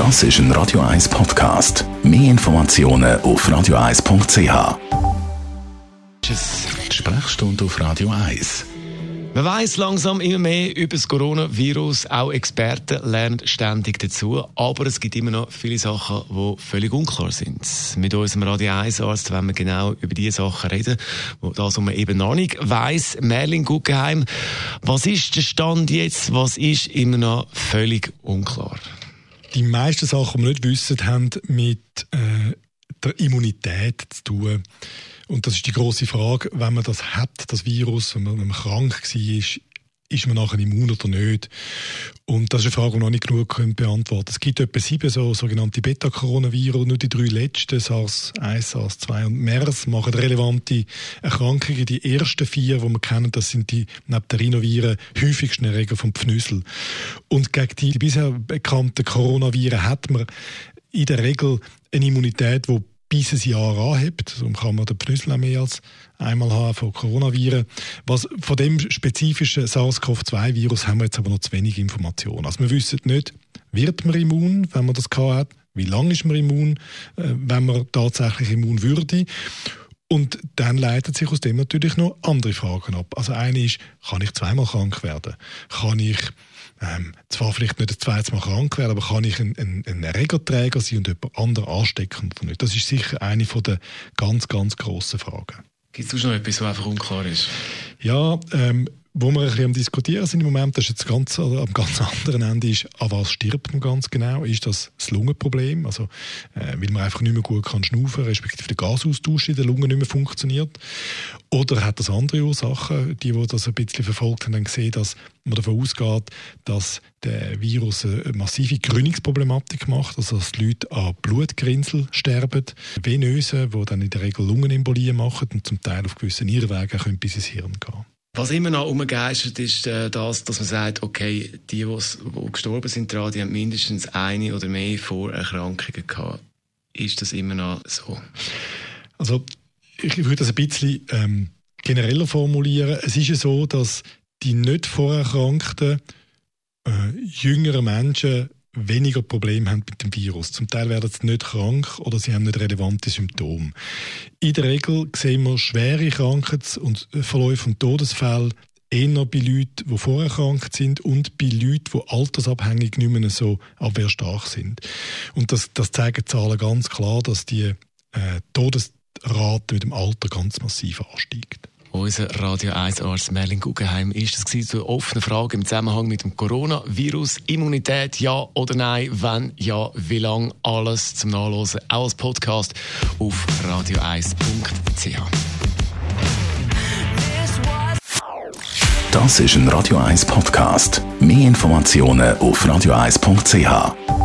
Das ist ein Radio 1 Podcast. Mehr Informationen auf radio1.ch. Die Sprechstunde auf Radio 1. Man weiß langsam immer mehr über das Coronavirus. Auch Experten lernen ständig dazu. Aber es gibt immer noch viele Sachen, die völlig unklar sind. Mit unserem Radio 1 Arzt wollen wir genau über diese Sachen reden, das man eben noch nicht weiss. Merlin Guggenheim, was ist der Stand jetzt? Was ist immer noch völlig unklar? Die meisten Sachen, die wir nicht wissen, haben mit äh, der Immunität zu tun. Und das ist die große Frage, wenn man das hat, das Virus, wenn man, wenn man krank war, ist man nachher immun oder nicht? Und das ist eine Frage, die noch nicht genug beantworten können. Es gibt etwa sieben so sogenannte Beta-Coronavirus. Nur die drei letzten, SARS-1, SARS-2 und MERS, machen relevante Erkrankungen. Die ersten vier, die wir kennen, das sind die Rhinoviren häufigsten Erreger vom Pfnüssel. Und gegen die, die bisher bekannten Coronaviren hat man in der Regel eine Immunität, die bis ein Jahr anhebt. Darum kann man den auch mehr als einmal haben von Coronaviren. Was, von dem spezifischen SARS-CoV-2-Virus haben wir jetzt aber noch zu wenig Informationen. Also wir wissen nicht, wird man immun, wenn man das hat, wie lange ist man immun, äh, wenn man tatsächlich immun würde. Und dann leiten sich aus dem natürlich noch andere Fragen ab. Also eine ist, kann ich zweimal krank werden? Kann ich ähm, zwar vielleicht nicht das zweite Mal krank werden, aber kann ich ein, ein, ein Erregerträger sein und jemand anderen anstecken oder nicht? Das ist sicher eine von der ganz, ganz grossen Fragen. Gibt es noch etwas, was einfach unklar ist? Ja, ähm, wo wir ein bisschen am Diskutieren sind im Moment, das ist jetzt ganz, also am ganz anderen Ende, ist, an was stirbt man ganz genau? Ist das das Lungenproblem? Also, äh, weil man einfach nicht mehr gut kann schnaufen, respektive der Gasaustausch in der Lunge nicht mehr funktioniert? Oder hat das andere Ursachen? Die, die das ein bisschen verfolgt haben, haben gesehen, dass man davon ausgeht, dass der Virus eine massive Gründungsproblematik macht, also dass die Leute an Blutgrinsel sterben, Venöse, die dann in der Regel Lungenembolien machen und zum Teil auf gewissen Irrwegen bis ins Hirn gehen. Was immer noch umgeistert ist äh, das, dass man sagt, okay, die, die gestorben sind daran, die haben mindestens eine oder mehr Vorerkrankungen gehabt. Ist das immer noch so? Also ich würde das ein bisschen ähm, genereller formulieren. Es ist ja so, dass die nicht vorerkrankten äh, jüngeren Menschen weniger Probleme haben mit dem Virus. Zum Teil werden sie nicht krank oder sie haben nicht relevante Symptome. In der Regel sehen wir schwere Krankheits- und Verläufe und Todesfälle eher bei Leuten, die vorerkrankt sind und bei Leuten, die altersabhängig nicht mehr so abwehrstark sind. Und das, das zeigen Zahlen ganz klar, dass die äh, Todesrate mit dem Alter ganz massiv ansteigt. Unser Radio 1 Arzt Merlin Guggenheim ist das zur offenen Frage im Zusammenhang mit dem Coronavirus. Immunität, ja oder nein? Wenn ja, wie lang? Alles zum Nachlesen, auch als Podcast auf radio1.ch. Das ist ein Radio 1 Podcast. Mehr Informationen auf radio1.ch.